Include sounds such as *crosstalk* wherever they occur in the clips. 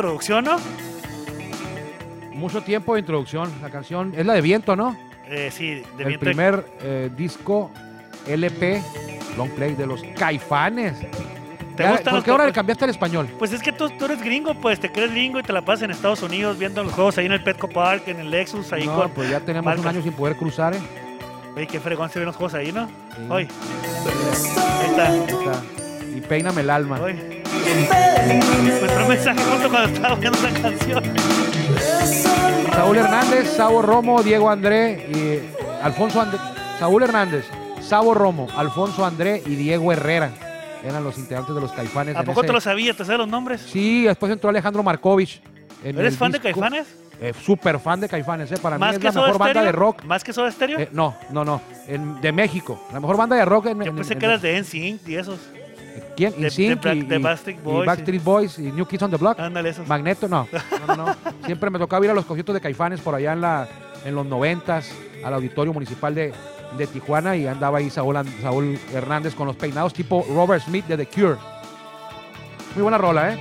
introducción, ¿no? Mucho tiempo de introducción. La canción es la de Viento, ¿no? Eh, sí, de el viento- primer eh, disco LP, long play de los Caifanes. ¿Te Ya, ¿Por qué ahora le Caifanes? cambiaste al español? Pues es que tú, tú eres gringo, pues te crees gringo y te la pasas en Estados Unidos viendo los juegos ahí en el Petco Park, en el Lexus, ahí No, con. pues ya tenemos marcas. un año sin poder cruzar, ¿eh? Oye, qué fregón se ven los juegos ahí, ¿no? Sí. Hoy. Ahí está. Ahí está. Y peíname el alma. Hoy. Un mensaje justo cuando estaba esa canción. Saúl Hernández, Sabo Romo, Diego André y Alfonso André. Saúl Hernández, Sabo Romo, Alfonso André y Diego Herrera. Eran los integrantes de los Caifanes. ¿A poco ese- te lo sabías? ¿Te sabes los nombres? Sí, después entró Alejandro Markovich. ¿Eres fan de disco. Caifanes? Eh, Súper fan de Caifanes, ¿eh? Para mí ¿Más es la mejor banda Stereo? de rock. ¿Más que Soda Stereo? Eh, no, no, no. en- de México. La mejor banda de rock en. Yo en- pensé en- que eras de NSYNC y esos. ¿Quién? de- InSync de y, y- Backstreet y Boys, Backstreet Boys y New Kids on the Block. Ándale, esos. Magneto, no. No, no, no. Siempre me tocaba ir a los conciertos de Caifanes por allá en, la, en los noventas, al auditorio municipal de, de Tijuana y andaba ahí Saúl, Saúl Hernández con los peinados tipo Robert Smith de The Cure. Muy buena rola, ¿eh?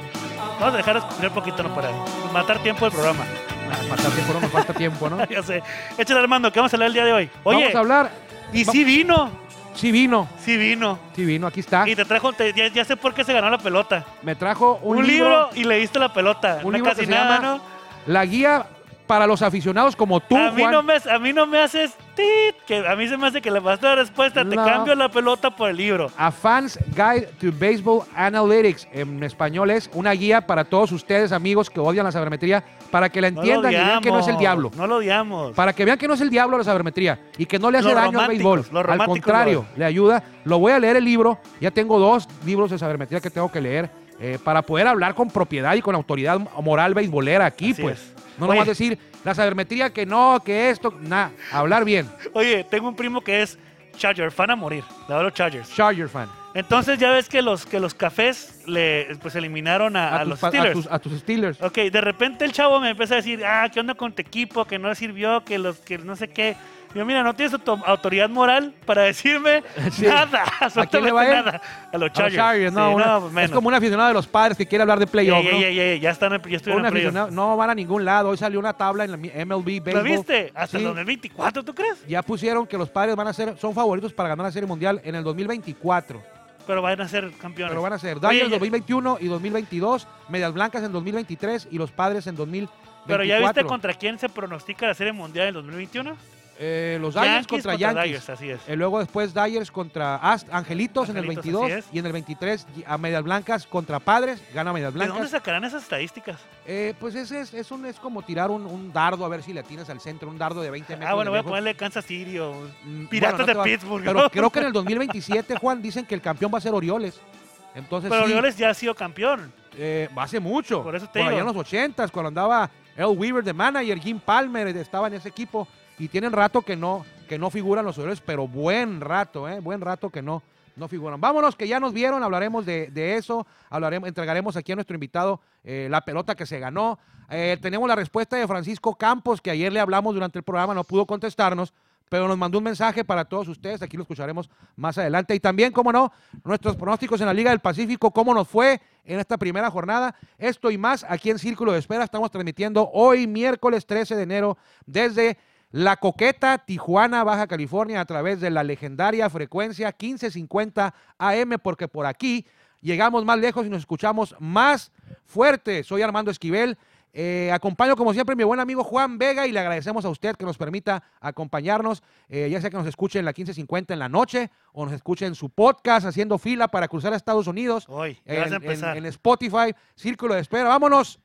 Vamos a dejar escuchar un poquito, ¿no? Para matar tiempo del programa. Matar tiempo, no nos falta tiempo, ¿no? *laughs* ya sé. Échale, Armando, ¿qué vamos a hablar el día de hoy? Oye, Vamos a hablar. y va- sí vino. Sí vino, Sí vino. sí vino, aquí está. Y te trajo, te- ya, ya sé por qué se ganó la pelota. Me trajo un, Un, libro, y leíste la pelota. un no libro casi que se nada, llama ¿no? La guía para los aficionados como tú, a, mí Juan. no me, a mí no me haces tit, que a mí se me hace que le vas a dar respuesta. Te No. cambio la pelota por el libro. A Fans Guide to Baseball Analytics. En español es una guía para todos ustedes, amigos que odian la sabermetría, para que la No entiendan y vean que no es el diablo. No lo odiamos. Para que vean que no es el diablo la sabermetría y que no le hace Los daño al béisbol. Al contrario, le ayuda. Lo voy a leer el libro. Ya tengo dos libros de sabermetría que tengo que leer eh, para poder hablar con propiedad y con autoridad moral beisbolera aquí, Así pues. es. No Oye. nomás decir la sabermetría que no, que esto, nada. Hablar bien. Oye, tengo un primo que es Charger, fan a morir. A los Chargers. Charger fan. Entonces ya ves que los, que los cafés le, pues eliminaron a, a tus los Steelers. tus, a tus Steelers. Ok, de repente el chavo me empieza a decir, ah, ¿qué onda con tu equipo? Que no le sirvió, que los que no sé qué. Yo, mira, no tienes auto- autoridad moral para decirme *laughs* Sí. nada, ¿A quién le va nada. A los A los Chargers. Chargers, no, Sí, una- no, pues es como un aficionado de los padres que quiere hablar de playoff, ya, ¿no? ya, ya, están, ya estuvieron en no van a ningún lado. Hoy salió una tabla en la MLB ¿Lo Baseball. viste? Hasta el 2024, ¿tú crees? Ya pusieron que los padres van a ser, son favoritos para ganar la Serie Mundial en el 2024. Pero van a ser campeones. Pero van a ser Dodgers ya- 2021 y 2022, Medias Blancas en 2023 y los Padres en 2024. Pero ya viste contra quién se pronostica la Serie Mundial en 2021? Eh, los Dodgers contra, Yankees. Dodgers, así es. Eh, luego después Dodgers contra Ast- Angelitos, en el Angelitos, 22 así es. y en el 23 y- a Medias Blancas contra Padres, gana Medias ¿De dónde Blancas. sacarán esas estadísticas? Eh, pues ese es, es, un, es como tirar un, un dardo a ver si le atinas al centro, un dardo de 20 metros. Ah, bueno, voy a ponerle Kansas City o Piratas bueno, no de Pittsburgh. Pero ¿no? creo que en el *laughs* 2027, Juan, dicen que el campeón va a ser Orioles. Entonces, Pero sí, Orioles ya ha sido campeón. eh, hace mucho. Por eso te allá digo. en los 80 cuando andaba El Weaver de manager, Jim Palmer estaba en ese equipo. Y tienen rato que no, que no figuran los Orioles, pero buen rato, ¿eh? Buen rato que no, no figuran. Vámonos, que ya nos vieron, hablaremos de, de eso. Hablaremos, entregaremos aquí a nuestro invitado eh, la pelota que se ganó. Eh, tenemos la respuesta de Francisco Campos, que ayer le hablamos durante el programa, no pudo contestarnos pero nos mandó un mensaje para todos ustedes, aquí lo escucharemos más adelante. Y también, cómo no, nuestros pronósticos en la Liga del Pacífico, cómo nos fue en esta primera jornada. Esto y más aquí en Círculo de Espera. Estamos transmitiendo hoy, miércoles 13 de enero, desde La Coqueta, Tijuana, Baja California, a través de la legendaria frecuencia 1550 AM, porque por aquí llegamos más lejos y nos escuchamos más fuerte. Soy Armando Esquivel. Eh, acompaño como siempre a mi buen amigo Juan Vega y le agradecemos a usted que nos permita acompañarnos, eh, ya sea que nos escuche en la 1550 en la noche o nos escuche en su podcast haciendo fila para cruzar a Estados Unidos, Hoy, en, a en- empezar. en Spotify, Círculo de Espera. Vámonos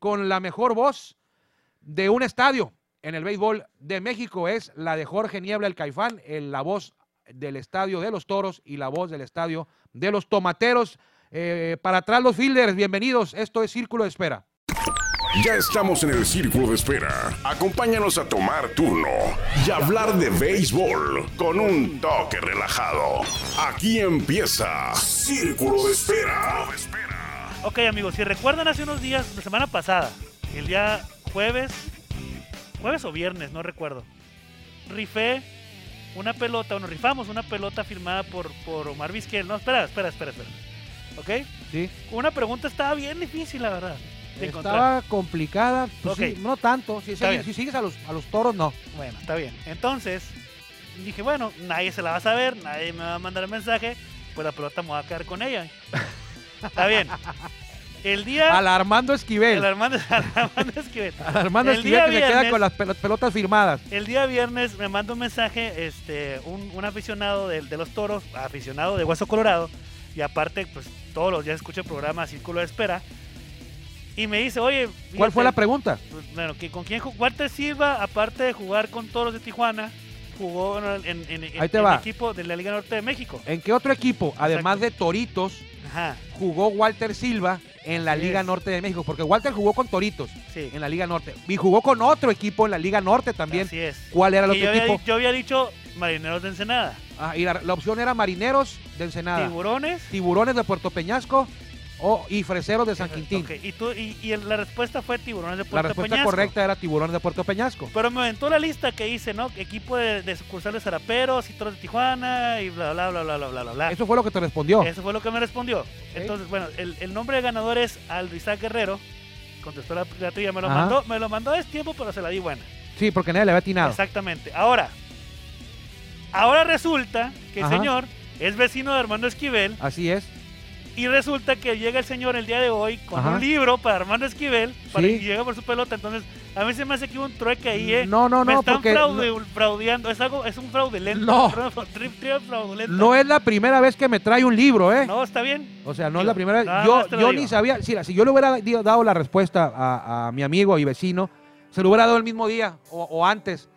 con la mejor voz de un estadio en el béisbol de México. Es la de Jorge Niebla, el Caifán, el- la voz del estadio de los Toros y la voz del estadio de los Tomateros. Eh, para atrás los fielders, bienvenidos. Esto es Círculo de Espera. Ya estamos en el círculo de espera. Acompáñanos a tomar turno y hablar de béisbol con un toque relajado. Aquí empieza Círculo de Espera. Ok, amigos, si recuerdan hace unos días, la semana pasada, el día jueves, jueves o viernes, no recuerdo, rifé una pelota, bueno, rifamos una pelota firmada por, por Omar Vizquel. No, espera, espera, espera, espera. ¿Ok? Sí. Una pregunta estaba bien difícil, la verdad. de encontrar. Estaba complicada, pues sí, no tanto. Si sigues a los, a los toros, no. Bueno, está bien. Entonces, dije, bueno, nadie se la va a saber, nadie me va a mandar el mensaje, pues la pelota me va a quedar con ella. está bien. El día... Al Armando Esquivel. el Armando, *laughs* Armando Esquivel. Al Armando el Esquivel día que se queda viernes- con las pel- pelotas firmadas. El día viernes me manda un mensaje este, un, un aficionado de, de los toros, aficionado de Hueso Colorado, y aparte, pues todos los días escucho el programa Círculo de Espera, y me dice, oye, ¿Cuál fue la fíjate, pregunta? pues, bueno, que ¿con quién jugó? Walter Silva, aparte de jugar con toros de Tijuana, jugó en, va. equipo de la Liga Norte de México. ¿En qué otro equipo, además de Toritos, Ajá, jugó Walter Silva en la Liga es. Norte de México? Porque Walter jugó con Toritos sí. en la Liga Norte. Y jugó con otro equipo en la Liga Norte también. Así es. ¿Cuál era el otro yo, equipo? yo había dicho Marineros de Ensenada, Ah, y la, la opción era Marineros de Ensenada, Tiburones. Tiburones de Puerto Peñasco o, y Freseros de San Quintín. Ok, Y, tú, y, la respuesta fue Tiburones de La Puerto respuesta Peñasco. correcta era Tiburones de Puerto Peñasco. Pero me aventó la lista que hice, ¿no? Equipo de, de sucursales Zaraperos y Toros de Tijuana y bla, bla, bla, bla, bla, bla, bla. Eso fue lo que te respondió. Eso fue lo que me respondió. Entonces, bueno, el, el nombre de ganador es Aldo Isaac Guerrero. Contestó la, la trivia, me lo Ajá. mandó, me lo mandó a tiempo, pero se la di buena. Sí, porque nadie le había atinado. Exactamente. Ahora, ahora resulta que el Ajá. señor es vecino de Armando Esquivel Así es. Y resulta que llega el señor el día de hoy con Ajá. un libro para Armando Esquivel para, Sí. y llega por su pelota. Entonces, a mí se me hace que hubo un trueque ahí, ¿eh? No, no, me no, están porque fraude- fraudeando. Es algo, es un fraudulento. No. *laughs* Fraudulento. no es la primera vez que me trae un libro, ¿eh? No, está bien. O sea, no es la primera vez. Yo, ni sabía. Si, si yo le hubiera dado la respuesta a, a mi amigo y vecino, se lo hubiera dado el mismo día o, o antes.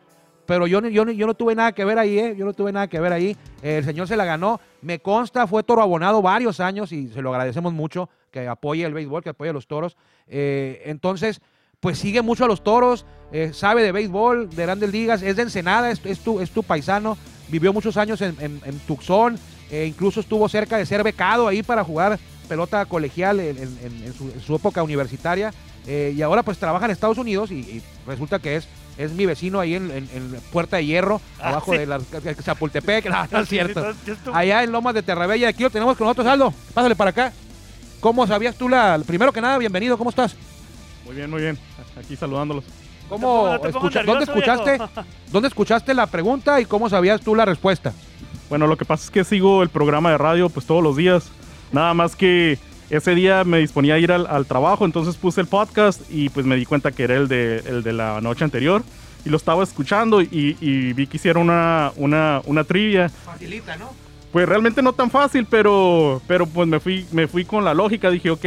Pero yo, yo, yo no tuve nada que ver ahí, ¿eh? Yo no tuve nada que ver ahí. El señor se la ganó. Me consta, fue toro abonado varios años y se lo agradecemos mucho que apoye el béisbol, que apoye a los toros. Eh, entonces, pues sigue mucho a los toros, eh, sabe de béisbol, de grandes ligas, es de Ensenada, es, tu, es tu paisano, vivió muchos años en, en- Tucson, eh, incluso estuvo cerca de ser becado ahí para jugar pelota colegial en, en- su, época universitaria. y ahora pues trabaja en Estados Unidos y resulta que es, es mi vecino ahí en, en- en Puerta de Hierro, Ah, abajo sí. de la Chapultepec, *laughs* no, no es cierto. Allá en Lomas de Terrabella, aquí lo tenemos con nosotros, Aldo. Pásale para acá. ¿Cómo sabías tú la... Primero que nada, bienvenido, ¿cómo estás? Muy bien, muy bien. Aquí saludándolos. ¿Cómo No escucha- ¿Dónde escuchaste? viejo. *laughs* ¿Dónde escuchaste la pregunta y cómo sabías tú la respuesta? Bueno, lo que pasa es que sigo el programa de radio pues todos los días. Nada más que ese día me disponía a ir al, al trabajo, entonces puse el podcast y pues me di cuenta que era el de, el de la noche anterior. Y lo estaba escuchando y, y vi que hicieron una, una, una trivia. Facilita, ¿no? Pues realmente no tan fácil, pero, pero pues me fui, me fui con la lógica. Dije, ok,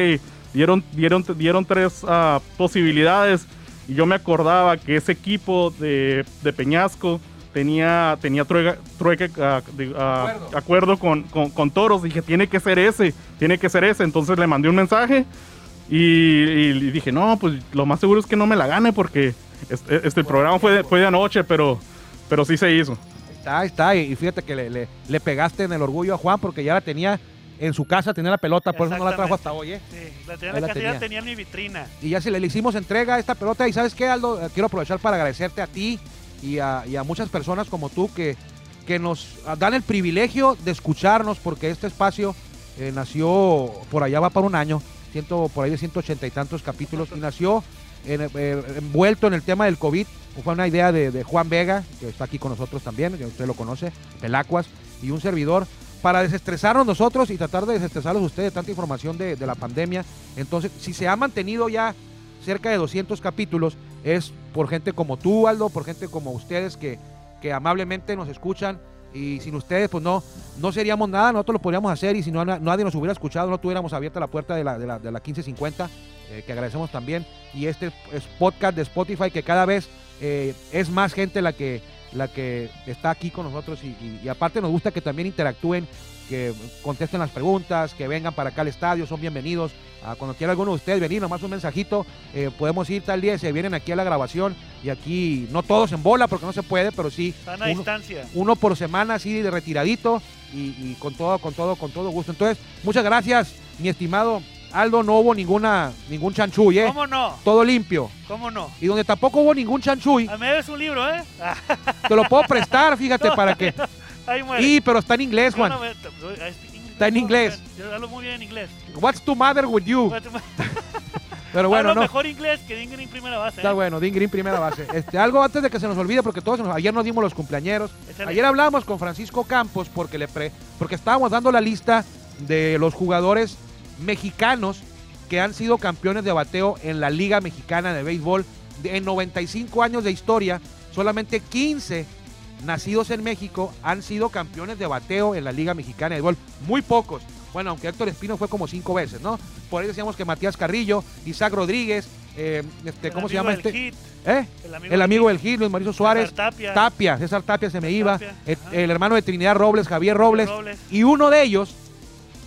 dieron, dieron, dieron tres ah, posibilidades. Y yo me acordaba que ese equipo de, de Peñasco tenía, tenía trueque, trueque, ah, de- ah, Acuerdo. acuerdo con, con- con toros. Dije, tiene que ser ese, tiene que ser ese. Entonces le mandé un mensaje y, y dije, no, pues lo más seguro es que no me la gane porque este, este programa fue de, fue de anoche, pero, pero sí se hizo. Está, está. Y fíjate que le, le- le pegaste en el orgullo a Juan porque ya la tenía en su casa, tenía la pelota, por eso no la trajo hasta hoy, ¿eh? Sí, la tenía, Ahí la casi tenía. ya tenía en mi vitrina. Y ya se le, le hicimos entrega a esta pelota. Y sabes qué, Aldo, Eh, quiero aprovechar para agradecerte a ti y a, muchas personas como tú que, que nos dan el privilegio de escucharnos porque este espacio eh, nació por allá va para un año, ciento, por ahí de 180 y tantos capítulos y nació en- eh, envuelto en el tema del COVID. Fue una idea de, Juan Vega, que está aquí con nosotros también, que usted lo conoce, Pelacuas, y un servidor, para desestresarnos nosotros y tratar de desestresarlos ustedes de tanta información de, de la pandemia. Entonces, si se ha mantenido ya cerca de 200 capítulos, es por gente como tú, Aldo, por gente como ustedes que, que amablemente nos escuchan. Y sin ustedes, pues no, no seríamos nada, nosotros lo podríamos hacer y si no na- nadie nos hubiera escuchado, no tuviéramos abierta la puerta de la, de la, de la 1550, eh, que agradecemos también. Y este es podcast de Spotify que cada vez eh, es más gente la que, la que está aquí con nosotros y- y aparte nos gusta que también interactúen, que contesten las preguntas, que vengan para acá al estadio, son bienvenidos. Ah, cuando quiera alguno de ustedes venir, nomás un mensajito, eh, podemos ir tal día, se vienen aquí a la grabación y aquí, no todos en bola porque no se puede, pero sí Están a uno, distancia. uno por semana así de retiradito y, y con todo, con todo, con todo gusto. Entonces, muchas gracias, mi estimado Aldo, no hubo ninguna, ningún chanchuy, ¿eh? ¿Cómo no? Todo limpio. ¿Cómo no? Y donde tampoco hubo ningún chanchuy, A mí me debes un libro, ¿eh? Ah, te lo puedo prestar, fíjate, *laughs* para que... ahí muere. Y, pero está en inglés, Juan. no me- I speak English. Está en inglés. Yo hablo muy bien inglés. What's the matter with you? *laughs* Pero bueno, Hablo no. mejor inglés que Dean Green primera base. Está ¿eh? bueno, Dean Green primera base. *laughs* Este, algo antes de que se nos olvide, porque todos nos- ayer nos dimos los cumpleañeros. Ayer hablamos con Francisco Campos porque le pre- porque estábamos dando la lista de los jugadores mexicanos que han sido campeones de bateo en la Liga Mexicana de Béisbol. De- en 95 años de historia, solamente 15 nacidos en México han sido campeones de bateo en la Liga Mexicana de Béisbol. Muy pocos. Bueno, aunque Héctor Espino fue como cinco veces, ¿no? Por ahí decíamos que Matías Carrillo, Isaac Rodríguez, eh, este, ¿cómo se llama este? Hit, ¿Eh? el amigo, El amigo Hit, del Gil, Luis Mauricio Suárez. César Tapia, Tapia, César Tapia se me iba, Tapia, el, hermano de Trinidad Robles, Javier Robles, Robles. y uno de ellos,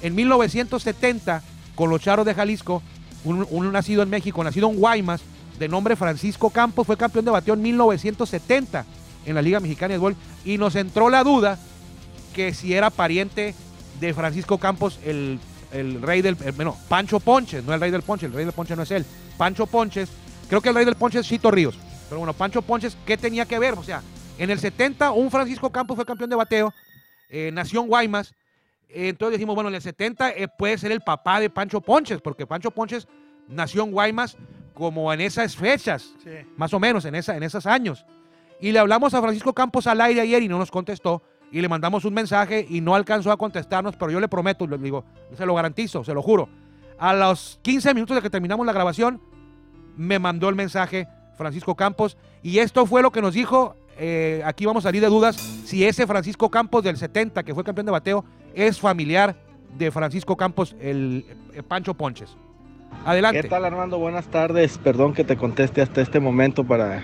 en 1970, con los Charros de Jalisco, un, un nacido en México, nacido en Guaymas, de nombre Francisco Campos, fue campeón de bateo en 1970 en la Liga Mexicana de Béisbol, y nos entró la duda que si era pariente de Francisco Campos, el, el rey del, el- bueno, Pancho Ponches, no el rey del Ponche, el rey del Ponche no es él, Pancho Ponches, creo que el rey del Ponche es Chito Ríos, pero bueno, Pancho Ponches, ¿qué tenía que ver? O sea, en el 70 un Francisco Campos fue campeón de bateo, eh, nació en Guaymas, eh, entonces dijimos, bueno, en el 70 eh, puede ser el papá de Pancho Ponches, porque Pancho Ponches nació en Guaymas como en esas fechas, Sí. más o menos en, esa, en esos años. Y le hablamos a Francisco Campos al aire ayer y no nos contestó. Y le mandamos un mensaje y no alcanzó a contestarnos, pero yo le prometo, le digo, se lo garantizo, se lo juro. A los 15 minutos de que terminamos la grabación, me mandó el mensaje Francisco Campos. Y esto fue lo que nos dijo. eh, aquí vamos a salir de dudas si ese Francisco Campos del 70, que fue campeón de bateo, es familiar de Francisco Campos, el, el Pancho Ponches. Adelante. ¿Qué tal Armando? Buenas tardes. Perdón que te conteste hasta este momento para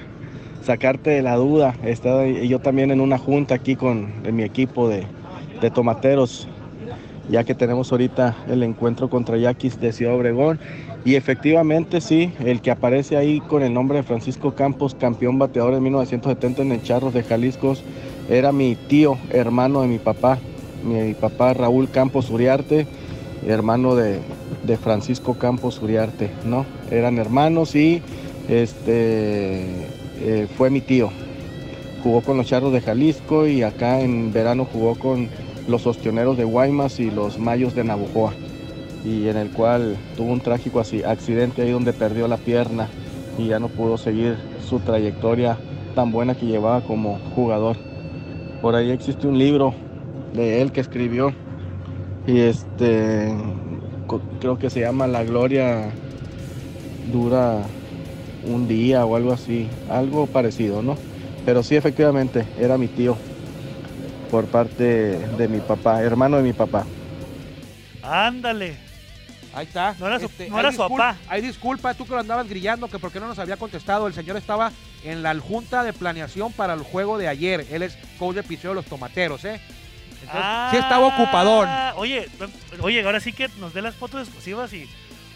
sacarte de la duda. He estado yo también en una junta aquí con mi equipo de, de tomateros, ya que tenemos ahorita el encuentro contra Yaquis de Ciudad Obregón. Y efectivamente sí, el que aparece ahí con el nombre de Francisco Campos, campeón bateador en 1970 en el Charros de Jalisco, era mi tío, hermano de mi papá, mi papá Raúl Campos Uriarte, hermano de, de Francisco Campos Uriarte, ¿no? Eran hermanos y este eh, fue mi tío. Jugó con los Charros de Jalisco y acá en verano jugó con los Ostioneros de Guaymas y los Mayos de Navojoa. Y en el cual tuvo un trágico accidente ahí donde perdió la pierna y ya no pudo seguir su trayectoria tan buena que llevaba como jugador. Por ahí existe un libro de él que escribió y este creo que se llama La Gloria dura un día o algo así, algo parecido, ¿no? Pero sí, efectivamente, era mi tío por parte de mi papá, hermano de mi papá. Ándale. Ahí está. Este, No era su- no hay era su papá. Hay disculpa, tú que lo andabas grillando, que por qué no nos había contestado. El señor estaba en la junta de planeación para el juego de ayer. Él es coach de picheo de los tomateros, ¿eh? Entonces, sí estaba ocupadón. Ah, Oye, oye, ahora sí que nos dé las fotos exclusivas y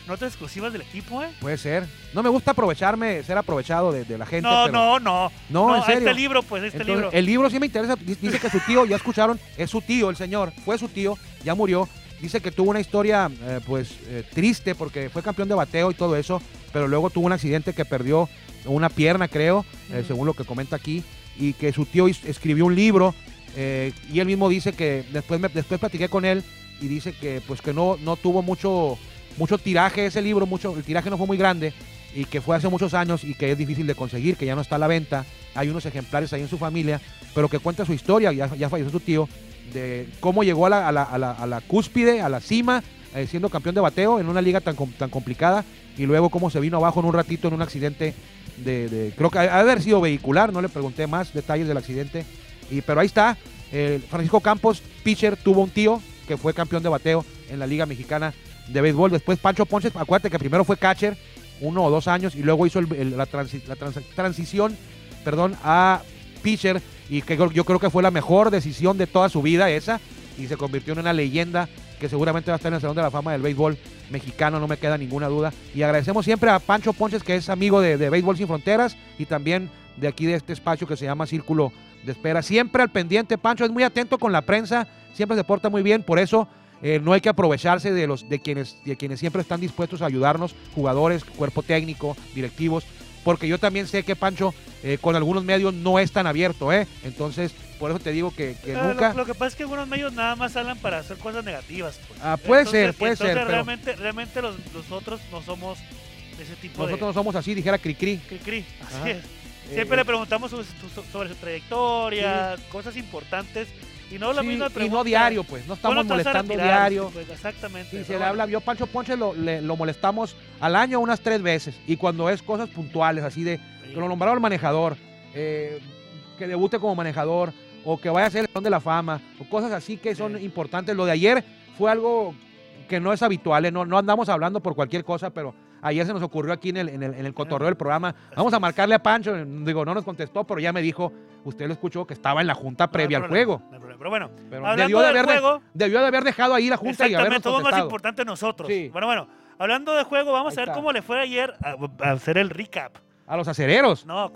notas exclusivas del equipo, ¿eh? Puede ser. No me gusta aprovecharme, ser aprovechado de, de la gente. No, pero- no, no. No, en Este serio. libro, pues, este Entonces, libro. El libro sí me interesa. Dice que su tío, ya escucharon, es su tío, el señor. Fue su tío, ya murió. Dice que tuvo una historia, eh, pues, eh, triste porque fue campeón de bateo y todo eso, pero luego tuvo un accidente que perdió una pierna, creo, eh, según lo que comenta aquí, y que su tío escribió un libro y él mismo dice que después, me, después platiqué con él y dice que, pues, que no, no tuvo mucho, mucho tiraje ese libro, mucho, el tiraje no fue muy grande y que fue hace muchos años y que es difícil de conseguir, que ya no está a la venta. Hay unos ejemplares ahí en su familia, pero que cuenta su historia, ya, ya falleció su tío, de cómo llegó a la, a la- a la- a la cúspide, a la cima, eh, siendo campeón de bateo en una liga tan, tan complicada, y luego cómo se vino abajo en un ratito en un accidente de, creo que ha haber sido vehicular, no le pregunté más detalles del accidente, y, pero ahí está, eh, Francisco Campos, pitcher, tuvo un tío que fue campeón de bateo en la Liga Mexicana de Béisbol. Después Pancho Ponches, acuérdate que primero fue catcher, uno o dos años, y luego hizo la, transi- la trans- transición perdón, a pitcher, y que yo- yo creo que fue la mejor decisión de toda su vida esa, y se convirtió en una leyenda que seguramente va a estar en el Salón de la Fama del Béisbol mexicano, no me queda ninguna duda. Y agradecemos siempre a Pancho Ponches, que es amigo de, de Béisbol Sin Fronteras, y también de aquí de este espacio que se llama Círculo de Espera. Siempre al pendiente, Pancho es muy atento con la prensa, siempre se porta muy bien, por eso eh, no hay que aprovecharse de los de quienes, de quienes siempre están dispuestos a ayudarnos, jugadores, cuerpo técnico, directivos, porque yo también sé que Pancho eh, con algunos medios no es tan abierto, ¿eh? Entonces, por eso te digo que, que nunca... Lo, lo que pasa es que algunos medios nada más hablan para hacer cosas negativas. pues. Ah, puede Entonces- ser, puede ser, pero- realmente, realmente los, nosotros no somos ese tipo Nosotros de no somos así, dijera Cricri. cri, cri, así Ajá. es. Eh, Siempre eh, le preguntamos sobre su, sobre su trayectoria, cosas importantes y no la sí, misma y pregunta. no diario, pues. No estamos ¿cuándo te vas a molestando retirar? diario. Pues, exactamente. Se le habla, yo Pancho Ponche lo, le- lo molestamos al año unas tres veces. Y cuando es cosas puntuales, así de que lo nombraron manejador, eh, que debute como manejador, o que vaya a ser el de la Fama, o cosas así que son Sí. importantes. Lo de ayer fue algo que no es habitual, ¿eh? no, no andamos hablando por cualquier cosa, pero ayer se nos ocurrió aquí en el, en el, en el cotorreo del programa. Vamos a marcarle a Pancho, digo, no nos contestó, pero ya me dijo, usted lo escuchó, que estaba en la junta no previa al juego. no hay problema. Pero bueno, Pero hablando debió de, haber juego, debió de haber dejado ahí la junta y habernos todo más contestado. importante nosotros. Sí. Bueno, bueno, hablando de juego, vamos Ahí a ver está. cómo le fue ayer a, a hacer el recap. A los acereros. No,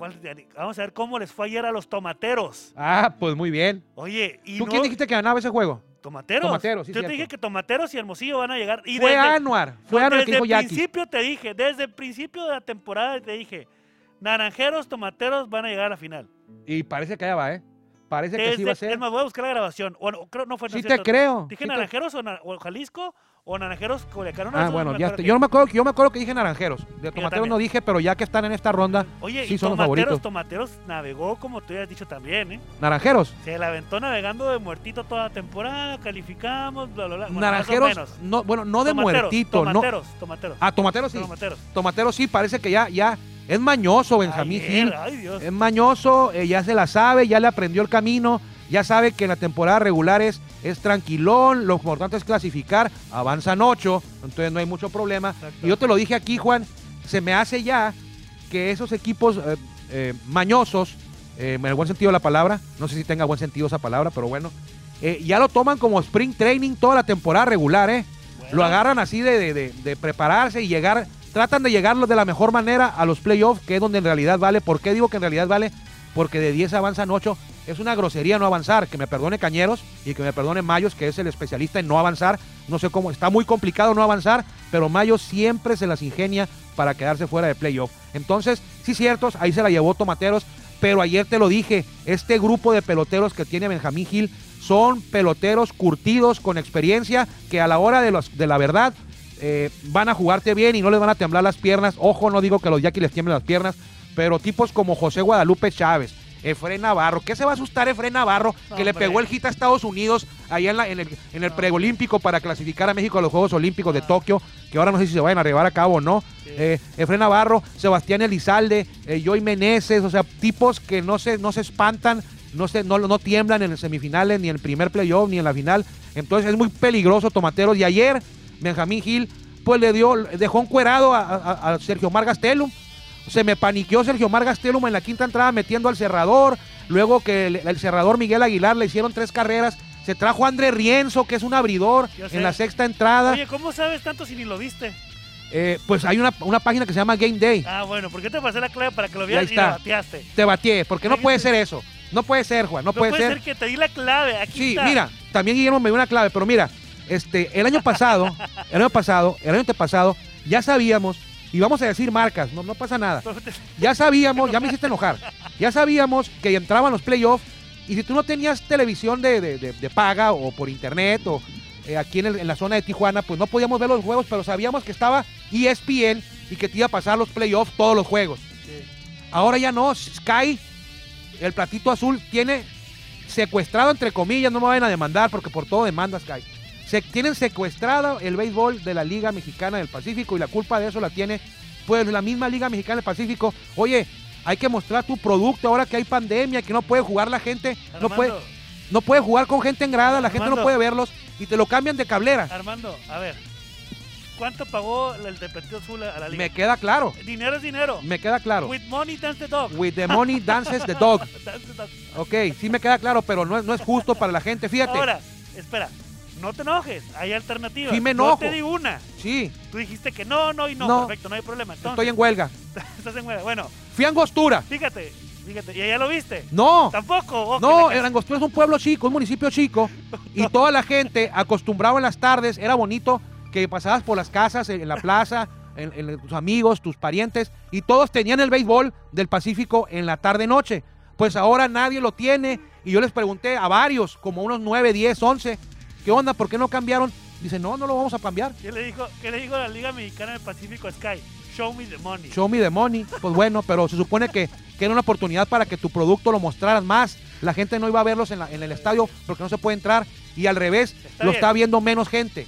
vamos a ver cómo les fue ayer a los tomateros. Ah, pues muy bien. Oye, y ¿Tú no, quién dijiste que ganaba ese juego? Tomateros. Tomateros, sí, Yo te dije que Tomateros y Hermosillo van a llegar. Y fue desde, Anuar, fue Anuar el que desde el principio te dije, desde el principio de la temporada te dije, Naranjeros, Tomateros van a llegar a la final. Y parece que allá va, ¿eh? Parece que sí va a ser. es más, voy a buscar la grabación. O no, creo, no fue no Sí te creo. Dije sí Naranjeros o, Na- o Jalisco o Naranjeros Culiacán. Ah, bueno, ya que- Yo no me acuerdo, que- yo me acuerdo que dije naranjeros. De tomateros no dije, pero ya que están en esta ronda, Oye, sí y son los Tomateros, favoritos. Tomateros navegó, como tú ya has dicho también, ¿eh? naranjeros. Se la aventó navegando de muertito toda la temporada, calificamos, bla, bla, bla. Bueno, naranjeros, menos. no, bueno, no de Tomateros, muertito, no. Tomateros, tomateros. Ah, tomateros sí. Tomateros. Tomateros sí, parece que ya, ya es mañoso Benjamín Gil. Ay, Dios. Es mañoso, eh, ya se la sabe, ya le aprendió el camino, ya sabe que en la temporada regular es, es tranquilón, lo importante es clasificar, avanzan ocho, entonces no hay mucho problema. Exacto. Y yo te lo dije aquí, Juan, se me hace ya que esos equipos eh, eh, mañosos, eh, en el buen sentido de la palabra, no sé si tenga buen sentido esa palabra, pero bueno, ya lo toman como spring training toda la temporada regular, ¿eh? Bueno, Lo agarran así de, de- de- de prepararse y llegar, tratan de llegar de la mejor manera a los playoffs, que es donde en realidad vale. ¿Por qué digo que en realidad vale? Porque de 10 avanzan 8. Es una grosería no avanzar. Que me perdone Cañeros y que me perdone Mayos, que es el especialista en no avanzar. No sé cómo, está muy complicado no avanzar, pero Mayos siempre se las ingenia para quedarse fuera de playoff. Entonces, sí ciertos, ahí se la llevó Tomateros, pero ayer te lo dije, este grupo de peloteros que tiene Benjamín Gil son peloteros curtidos con experiencia que a la hora de, los, de la verdad eh, van a jugarte bien y no les van a temblar las piernas. Ojo, no digo que los Yaquis les tiemblen las piernas, pero tipos como José Guadalupe Chávez, Efrén Navarro, ¿qué se va a asustar Efrén Navarro que le pegó el hit a Estados Unidos allá en, la- en el, en el preolímpico para clasificar a México a los Juegos Olímpicos de Ah. Tokio, que ahora no sé si se vayan a llevar a cabo o no? Sí. Eh, Navarro, Sebastián Elizalde, eh, Joy Meneses, o sea, tipos que no se, no se espantan, no, se, no, no tiemblan en el semifinales, ni en el primer playoff, ni en la final. Entonces es muy peligroso Tomateros. Y ayer, Benjamín Gil, pues le dio, dejó encuerado a, a- a Sergio Mar Gastelum. Se me paniqueó Sergio Mar Gastelum en la quinta entrada metiendo al cerrador. Luego que el, el cerrador Miguel Aguilar le hicieron tres carreras. Se trajo a André Rienzo, que es un abridor, en la sexta entrada. Oye, ¿cómo sabes tanto si ni lo viste? Eh, pues hay una, una página que se llama Game Day. Ah, bueno, ¿por qué te pasé la clave para que lo vieras y, está. lo bateaste? Te batié, porque no puede ser eso. No puede ser, Juan, no, No puede, ser. que te di la clave. Aquí Sí, está. mira, también Guillermo me dio una clave, pero mira, este, el año pasado, *laughs* el año pasado, el año antepasado, ya sabíamos, y vamos a decir marcas, no, no pasa nada. Ya sabíamos, *laughs* ya me hiciste enojar, ya sabíamos que entraban los playoffs, y si tú no tenías televisión de, de- de- de paga o por internet o eh, aquí en, el- en la zona de Tijuana, pues no podíamos ver los juegos, pero sabíamos que estaba ESPN y que te iba a pasar los playoffs todos los juegos. Sí. Ahora ya no, Sky, el platito azul, tiene secuestrado, entre comillas, no me vayan a demandar porque por todo demanda Sky. Se, tienen secuestrado el béisbol de la Liga Mexicana del Pacífico y la culpa de eso la tiene pues la misma Liga Mexicana del Pacífico. Oye, hay que mostrar tu producto ahora que hay pandemia, que no puede jugar la gente, no puede, no puede jugar con gente en grada, la gente no puede verlos y te lo cambian de cablera. Armando, a ver. ¿Cuánto pagó el de Petito Azul a la liga? Me queda claro, Dinero es dinero. me queda claro. With money dance the dog. With the money dances the dog. *laughs* Dance the dog. Ok, sí me queda claro, pero no es, no es justo para la gente. Fíjate, Ahora, espera. No te enojes. Hay alternativas. Sí me Yo enojo. te di una. sí, Tú dijiste que no, no y no. No. Perfecto, no hay problema. Entonces, estoy en huelga. *laughs* estás en huelga. Bueno, Fui a Angostura. fíjate, fíjate. ¿Y ya lo viste? No, Tampoco. Oh, no, el Angostura es un pueblo chico, un municipio chico. Y *laughs* toda la gente acostumbraba en las tardes, era bonito que pasabas por las casas, en la plaza, en, en tus amigos, tus parientes, y todos tenían el béisbol del Pacífico en la tarde-noche. Pues ahora nadie lo tiene. Y yo les pregunté a varios, como unos 9, 10, 11, ¿qué onda? ¿Por qué no cambiaron? Dice, no, no lo vamos a cambiar. ¿Qué le dijo, qué le dijo la Liga Mexicana del Pacífico a Sky? Show me the money. show me the money, pues bueno, pero se supone que, que era una oportunidad para que tu producto lo mostraras más. La gente no iba a verlos en, la- en el estadio porque no se puede entrar y al revés, Está lo bien. está viendo menos gente.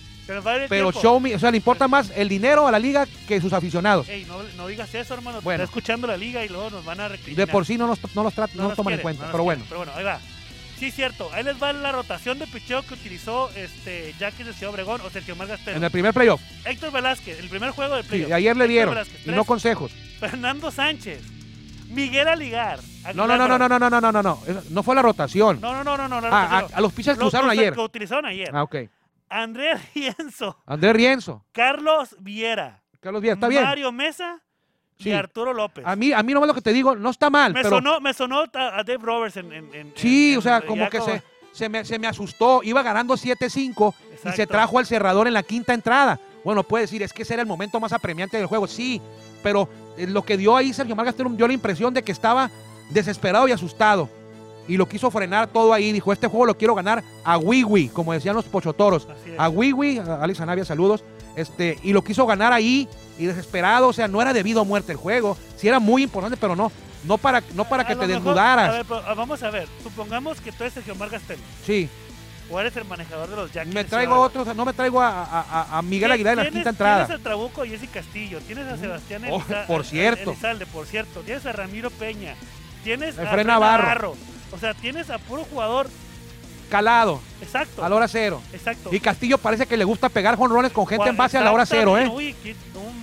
Pero, show me, o sea, le importa más el dinero a la liga que sus aficionados. Ey, no, no digas eso, hermano. Bueno. Está escuchando la liga y luego nos van a De recriminar. por sí no, nos, no los, trat- no los toman en cuenta, no pero bueno. quieren. Pero bueno, ahí va. Sí, cierto. Ahí les va la rotación de picheo que utilizó este Jackie de Ciudad Obregón o Sergio Margastero. En el primer playoff, Héctor Velázquez, el primer juego del sí, playoff. ayer le Héctor dieron, Velázquez, y no consejos. Fernando Sánchez. Miguel Aligar. No, no, no, no, no, no, no, no, no, no, no, fue la rotación. No, no, no, no, no. la Ah, a, rotación. a los pitchers que Los usaron ayer. Que utilizaron ayer. Ah, ok. Andrés *laughs* Rienzo. Andrés Rienzo, Carlos Viera. Carlos Díaz, está bien. Mario Mesa y Sí. Arturo López. A mí, a mí nomás lo que te digo, no está mal, me, pero sonó, me sonó a, Dave Roberts en. en- en- sí, en- o sea, como que como- se, se, me, se me asustó. Iba ganando 7-5 y se trajo al cerrador en la quinta entrada. Bueno, puede decir, es que ese era el momento más apremiante del juego. Sí, pero eh, lo que dio ahí Sergio Margas dio la impresión de que estaba desesperado y asustado. Y lo quiso frenar todo ahí. Dijo, este juego lo quiero ganar a Wiwi, como decían los pochotoros. A Wiwi, Alex Anavia, saludos. Este, y lo quiso ganar ahí y desesperado. O sea, no era debido a muerte el juego. Sí era muy importante, pero no. No para, no para A que te mejor- desnudaras. A ver, pero, ah, vamos a ver. Supongamos que tú eres Sergio Margastelo. Sí. O eres el manejador de los Yankees. Me traigo Ciudad otros, no me traigo a, a- a- a Miguel Aguilar en la quinta entrada. Tienes a Trabuco y Jesse Castillo. Tienes a Sebastián Oh, Eliza- por cierto. Elizalde, por cierto. Tienes a Ramiro Peña. Tienes a Fred Navarro. O sea, tienes a puro jugador. Calado, Exacto. a la hora cero. Exacto. Y Castillo parece que le gusta pegar jonrones con gente en base a la hora cero, ¿eh? Uy, qué-.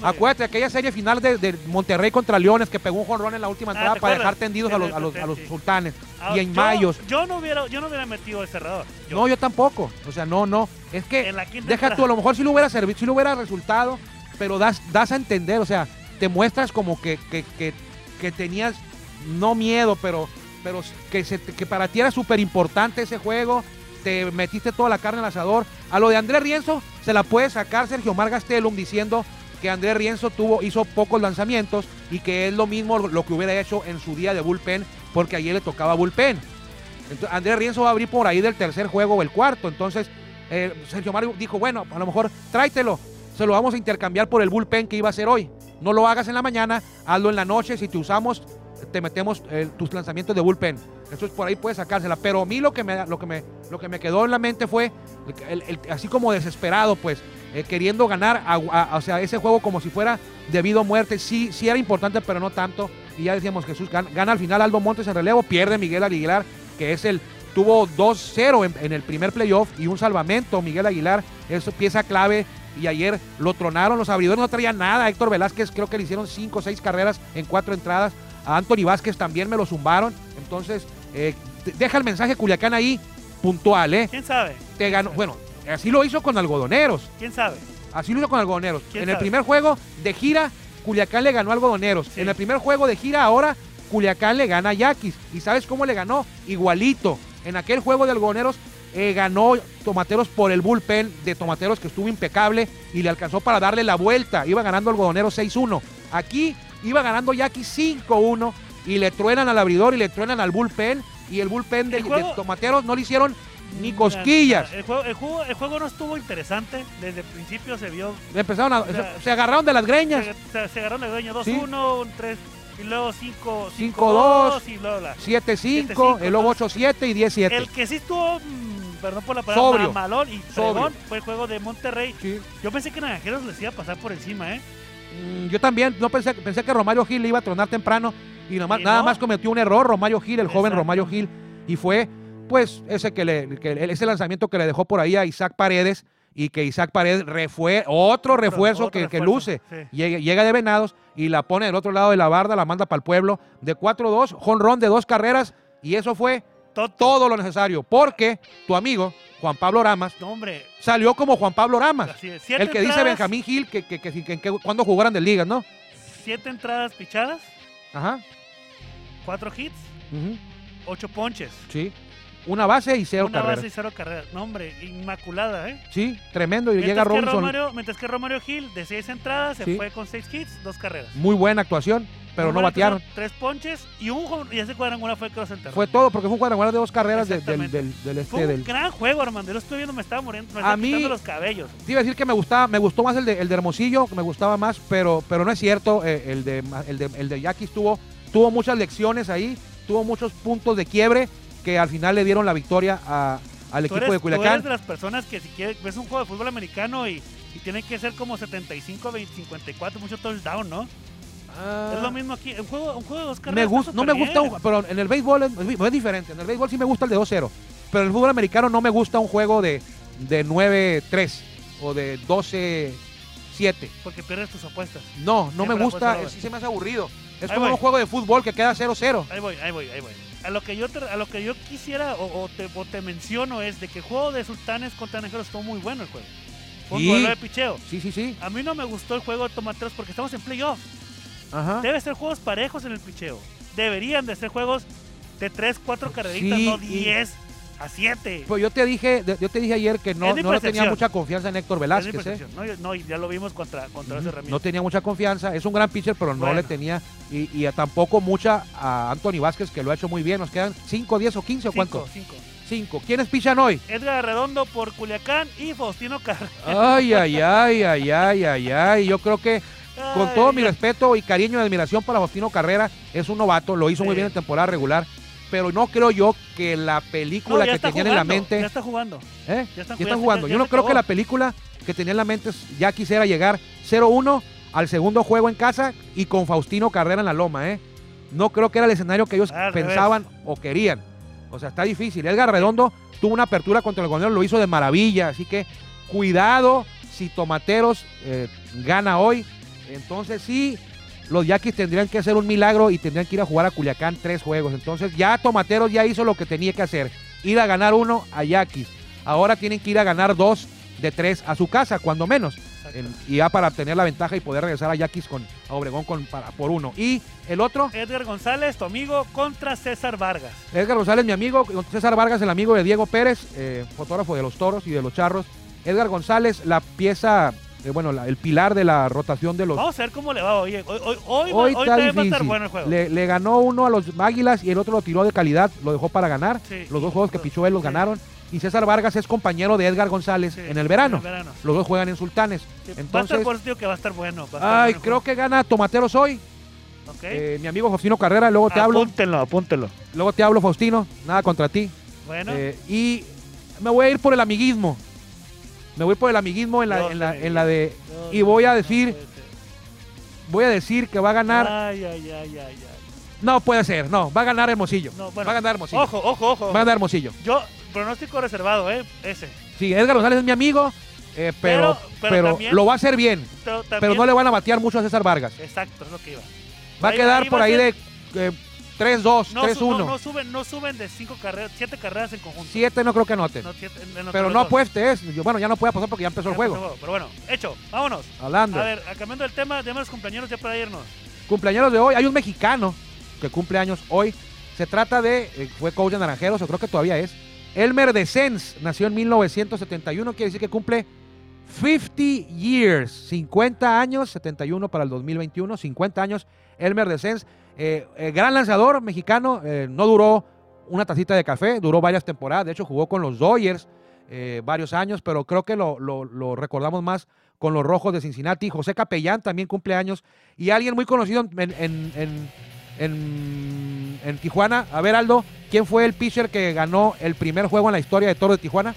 Acuérdate, aquella serie final de, de Monterrey contra Leones que pegó un jonrón en la última Ah, entrada ¿te para dejar tendidos a los, a los, a los Sí. sultanes. Ah, y en yo- Mayos. Yo no hubiera, yo no hubiera metido el cerrador. Yo- No, yo tampoco. O sea, no, no. Es que deja tú, a lo mejor si lo hubiera servido, si lo hubiera resultado, pero das, das a entender, o sea, te muestras como que, que, que, que tenías, no miedo, pero, pero que, que para ti era súper importante ese juego, te metiste toda la carne al asador. A lo de Andrés Rienzo se la puede sacar Sergio Mar Gastelum diciendo que Andrés Rienzo tuvo, hizo pocos lanzamientos y que es lo mismo lo que hubiera hecho en su día de bullpen, porque ayer le tocaba bullpen. Entonces, Andrés Rienzo va a abrir por ahí del tercer juego o el cuarto. Entonces, eh, Sergio Mario dijo, bueno, a lo mejor tráetelo. Se lo vamos a intercambiar por el bullpen que iba a hacer hoy. No lo hagas en la mañana, hazlo en la noche. Si te usamos, te metemos eh, tus lanzamientos de bullpen. Eso es por ahí puedes sacársela. Pero a mí lo que me, lo que me, lo que me quedó en la mente fue así como desesperado, pues, eh, queriendo ganar, o sea, ese juego como si fuera debido a muerte. Sí, sí era importante, pero no tanto. Y ya decíamos, Jesús gana, gana al final Aldo Montes en relevo, pierde Miguel Aguilar, que es el tuvo 2-0 en, en el primer playoff y un salvamento, Miguel Aguilar, es pieza clave. Y ayer lo tronaron, los abridores no traían nada. Héctor Velázquez creo que le hicieron 5 o 6 carreras en 4 entradas. A Anthony Vázquez también me lo zumbaron. Entonces, eh, deja el mensaje Culiacán ahí puntual, ¿eh? ¿Quién sabe? Te ganó. Bueno, así lo hizo con algodoneros. ¿Quién sabe? Así lo hizo con algodoneros. ¿Quién En el primer juego de gira, Culiacán le ganó a algodoneros. Sí. En el primer juego de gira ahora, Culiacán le gana a Yaquis. ¿Y sabes cómo le ganó? Igualito. En aquel juego de algodoneros eh, ganó Tomateros por el bullpen de Tomateros que estuvo impecable y le alcanzó para darle la vuelta. Iba ganando algodoneros 6-1. Aquí iba ganando Yaquis 5-1 y le truenan al abridor y le truenan al bullpen. Y el bullpen de, El juego- de Tomateros no le hicieron ni cosquillas. El juego, el, juego, el juego no estuvo interesante. Desde el principio se vio. Empezaron a, O sea, se, se agarraron de las greñas. Se, se, agarraron el dueño 2-1, Sí. un 3, y luego 5 5-2, 5-2 y luego la. 7-5, 7-5, y luego 8-7 y 10-7. El que sí estuvo, mm, perdón por la palabra, Sobrio. malón y fregón fue el juego de Monterrey. Sí. Yo pensé que Naranjeros les iba a pasar por encima, ¿eh? Mm, Yo también, no pensé, pensé que Romario Gil le iba a tronar temprano y nada más, Y nada no. más cometió un error Romario Gil, el joven. Romario Gil, y fue pues ese que le, que ese lanzamiento que le dejó por ahí a Isaac Paredes y que Isaac Paredes refue, otro refuerzo otro que, luce. sí. Llega, llega de Venados y la pone del otro lado de la barda, la manda para el pueblo de 4-2, jonrón de dos carreras y eso fue Todo. todo lo necesario, porque tu amigo Juan Pablo Ramas No, hombre. salió como Juan Pablo Ramas. Así es. Siete El que dice Benjamín Gil que, que, que, que- que- cuando jugaran de ligas, ¿no? Siete entradas pichadas, Ajá. cuatro hits, ujú, ocho ponches. Sí. Una base y cero una carreras. base y cero carreras. No, hombre, inmaculada, ¿eh? Sí, tremendo. Y Mientras llega que, Robinson. Romario, mientras que Romario Gil, de seis entradas, se fue con seis hits, dos carreras. Muy buena actuación. pero no que batearon. Tres ponches y un y ese cuadrangular fue el que los enterró. Fue todo, porque fue un cuadrangular de dos carreras de- del, del, Fue este, un del, gran juego, Armando. Yo lo estoy viendo, me estaba muriendo, me A estaba mí- quitando los cabellos. Te iba a decir que me gustaba, me gustó más el de, el de Hermosillo, que me gustaba más, pero, pero no es cierto. eh, el de el de, el de Yaquis tuvo, tuvo muchas lecciones ahí, tuvo muchos puntos de quiebre que al final le dieron la victoria a- al equipo eres, de tú eres Culiacán. de las personas que si quieres, ves un juego de fútbol americano y, y tiene que ser como 75, 20, 54, mucho touchdown, ¿no? Ah, Es lo mismo aquí. Un juego, un juego de dos me carreras. gusta, está no me gusta, un- pero en el béisbol es, es diferente. En el béisbol sí me gusta el de 2-0, pero en el fútbol americano no me gusta un juego de, de 9-3 o de 12-7. Porque pierdes tus apuestas. No, no Siempre me gusta, sí se me hace aburrido. Es Ahí como voy. un juego de fútbol que queda 0-0. Ahí voy, ahí voy, ahí voy. A lo que yo te, a lo que yo quisiera o, o te, o te menciono es de que el juego de Sultanes contra Naranjeros estuvo muy bueno el juego. Fue un Sí. duelo de picheo. Sí, sí, sí. A mí no me gustó el juego de tomateros porque estamos en playoff. Ajá. Debe ser juegos parejos en el picheo. Deberían de ser juegos de 3, 4 carreritas, Sí, no y- 10 a 7. Pues yo te dije, yo te dije ayer que no, no le tenía mucha confianza en Héctor Velázquez, ¿eh? No, ya lo vimos contra, contra ese Ramírez. No tenía mucha confianza, es un gran pitcher, pero no le tenía, y, y tampoco mucha a Anthony Vázquez, que lo ha hecho muy bien. Nos quedan 5, 10 o 15 o cuánto? 5. 5. ¿Quiénes pichan hoy? Edgar Redondo por Culiacán y Faustino Carrera. Ay, ay, ay, ay, ay, ay, ay. Yo creo que con Ay, todo mi respeto y cariño y admiración para Faustino Carrera, es un novato, lo hizo muy bien en temporada regular, pero no creo yo que la película que tenían en la mente... Ya está jugando. ¿Eh? Ya están- Ya jugando. ya Yo no creo que la película que tenía en la mente ya quisiera llegar 0-1 al segundo juego en casa y con Faustino Carrera en la loma, ¿eh? No creo que era el escenario que ellos pensaban o querían. O sea, está difícil. Edgar Redondo tuvo una apertura contra el Golero, lo hizo de maravilla. Así que cuidado si Tomateros eh, gana hoy. Entonces sí, los Yaquis tendrían que hacer un milagro y tendrían que ir a jugar a Culiacán tres juegos. Entonces ya Tomateros ya hizo lo que tenía que hacer. Ir a ganar uno a Yaquis. Ahora tienen que ir a ganar dos de tres a su casa, cuando menos. En- y ya para obtener la ventaja y poder regresar a Yaquis con a Obregón con, para- por uno. Y el otro, Edgar González, tu amigo, contra César Vargas. Edgar González, mi amigo, César Vargas, el amigo de Diego Pérez, eh, fotógrafo de los toros y de los charros. Edgar González, la pieza, eh, bueno, la- el pilar de la rotación de los. Vamos a ver cómo le va hoy. Hoy, hoy, hoy, Hoy hoy está va a estar difícil. bueno el juego. Le, le ganó uno a los Águilas y el otro lo tiró de calidad, lo dejó para ganar. Sí, Los dos juegos que pichó él los sí. ganaron. Y César Vargas es compañero de Edgar González Sí, en el verano. en el verano. Los dos juegan en Sultanes. Sí, va a estar Entonces, por que va a estar bueno. a estar ay, bueno creo que gana Tomateros hoy. juego. Ok. Eh, mi amigo Faustino Carrera, luego te hablo. Apúntenlo, apúntenlo. Luego te hablo, Faustino. Nada contra ti. Bueno, Eh, y me voy a ir por el amiguismo. Me voy por el amiguismo en la, en la, de mi en la de. no, y voy a decir-. Voy a decir que va a ganar. Ay, ay, ay, ay, ay. No puede ser, no. Va a ganar Hermosillo. No, bueno. Va a ganar Hermosillo. Ojo, ojo, ojo. Va a ganar Hermosillo. Yo, pronóstico reservado, ¿eh? Ese. Sí, Edgar González es mi amigo, eh, pero, Pero- pero pero, también- lo va a hacer bien. Pero, no le van a batear mucho a César Vargas. Exacto, es lo que iba. Va a quedar por ahí ser- de eh, 3-2, No, su- 3-1. no, no suben, no suben de cinco carreras, siete carreras en conjunto. 7 no creo que anoten. No, siete- pero no apuestes. Bueno, ya no puede apostar porque ya empezó el Ya juego. empezó Pero bueno, hecho, vámonos. Hablando. A ver, cambiando el tema, de los compañeros ya para irnos. Cumpleaños de hoy. Hay un mexicano que cumple años hoy. Se trata de, eh, fue coach de Naranjeros, o creo que todavía es. Elmer de Sens, nació en 1971, quiere decir que cumple 50 years, 50 años, 71 para el 2021, 50 años. Elmer de Sens, eh, eh, gran lanzador mexicano, eh, no duró una tacita de café, duró varias temporadas, de hecho jugó con los Dodgers eh, varios años, pero creo que lo, lo- lo recordamos más con los Rojos de Cincinnati. José Capellán también cumple años y alguien muy conocido en, en, en- en- en Tijuana. A ver, Aldo, ¿quién fue el pitcher que ganó el primer juego en la historia de Toro de Tijuana?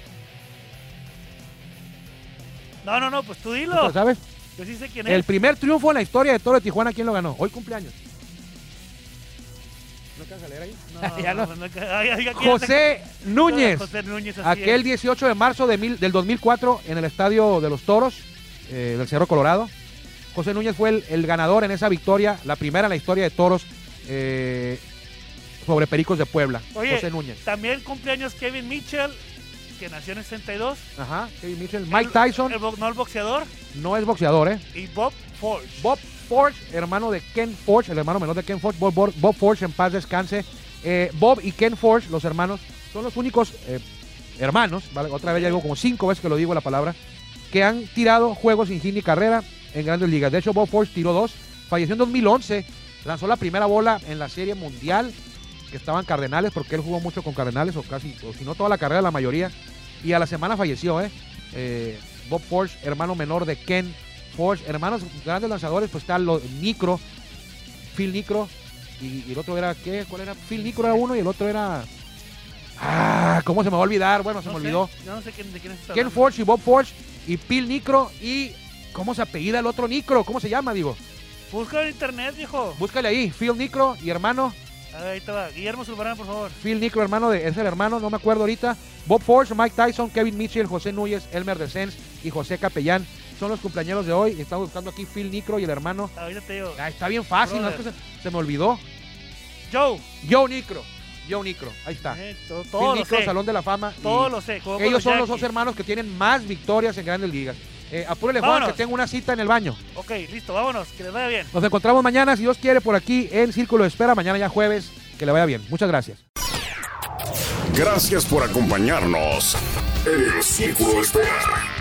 No, no, no, pues tú ¿Tú dilo. lo sabes? Yo sí sé quién El es. primer triunfo en la historia de Toro de Tijuana, ¿quién lo ganó? Hoy cumpleaños. ¿No alcanza a leer ahí? No, *laughs* Ya no. no, no, ay, ay, aquí ya José Núñez. José Núñez, así Aquel es. 18 de marzo de mil- del 2004 en el estadio de los Toros eh, del Cerro Colorado. José Núñez fue el, el ganador en esa victoria, la primera en la historia de Toros eh, sobre Pericos de Puebla. Oye, José Núñez. También cumpleaños Kevin Mitchell, que nació en el 62. Ajá, Kevin Mitchell. Mike Tyson El, no el boxeador. no es boxeador, ¿eh? Y Bob Forge. Bob Forge, hermano de Ken Forge, el hermano menor de Ken Forge. Bob, Forge, en paz descanse. Eh, Bob y Ken Forge, los hermanos, son los únicos eh, hermanos, ¿vale? otra vez ya digo como cinco veces que lo digo la palabra, que han tirado juegos sin hit ni carrera en grandes ligas. De hecho, Bob Forge tiró dos, falleció en 2011 lanzó la primera bola en la Serie Mundial, que estaban Cardenales, porque él jugó mucho con Cardenales, o casi, o si no toda la carrera, la mayoría. Y a la semana falleció, ¿eh? Eh, Bob Forge, hermano menor de Ken Forge, hermanos grandes lanzadores, pues está lo, Nicro, Phil Nicro, y, y el otro era, ¿qué? ¿Cuál era? Phil Nicro era uno y el otro era... Ah, ¿cómo se me va a olvidar? Bueno, se me sé, olvidó. Yo no sé quién, de quién estás Ken. Forge y Bob Forge y Phil Nicro y... ¿Cómo se apellida el otro Nicro? ¿Cómo se llama, digo? Busca en internet, viejo. Búscale ahí, Phil Nicro y hermano, A ver, ahí te va. Guillermo Zulbarán, por favor. Phil Nicro, hermano de, es el hermano, no me acuerdo ahorita. Bob Forge, Mike Tyson, Kevin Mitchell, José Núñez, Elmer de Sens y José Capellán son los cumpleaños de hoy. Estamos buscando aquí Phil Nicro y el hermano. Ahorita te digo. Ah, está bien fácil, ¿no? Es que se, se me olvidó. Joe. Joe Nicro, Joe Nicro, ahí está. Eh, todo Phil todo Nicro, sé. Salón de la Fama. Todo lo sé. ellos son los dos hermanos que tienen más victorias en grandes ligas. Eh, apúrele, Juan, que tengo una cita en el baño. Ok, listo, vámonos. Que les vaya bien. Nos encontramos mañana, si Dios quiere, por aquí en Círculo de Espera. Mañana ya jueves. Que le vaya bien. Muchas gracias. Gracias por acompañarnos en el Círculo de Espera.